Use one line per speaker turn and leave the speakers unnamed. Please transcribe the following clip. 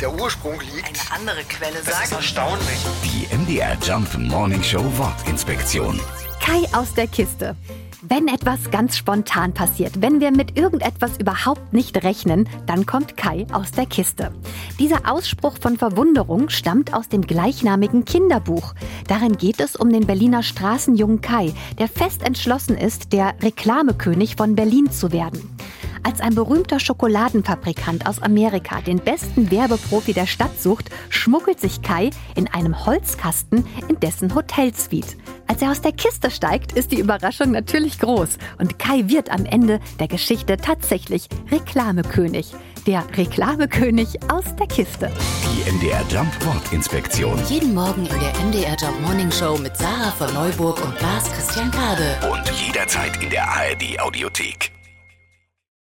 der Ursprung liegt.
Eine andere Quelle
Das ist
sagt.
erstaunlich.
Die MDR Jump Morning Show Wortinspektion.
Kai aus der Kiste. Wenn etwas ganz spontan passiert, wenn wir mit irgendetwas überhaupt nicht rechnen, dann kommt Kai aus der Kiste. Dieser Ausspruch von Verwunderung stammt aus dem gleichnamigen Kinderbuch. Darin geht es um den Berliner Straßenjungen Kai, der fest entschlossen ist, der Reklamekönig von Berlin zu werden. Als ein berühmter Schokoladenfabrikant aus Amerika den besten Werbeprofi der Stadt sucht, schmuggelt sich Kai in einem Holzkasten in dessen Hotelsuite. Als er aus der Kiste steigt, ist die Überraschung natürlich groß und Kai wird am Ende der Geschichte tatsächlich Reklamekönig. Der Reklamekönig aus der Kiste.
Die MDR Jump Wortinspektion.
Jeden Morgen in der MDR Job Morning Show mit Sarah von Neuburg und Lars Christian Kade.
Und jederzeit in der ARD Audiothek.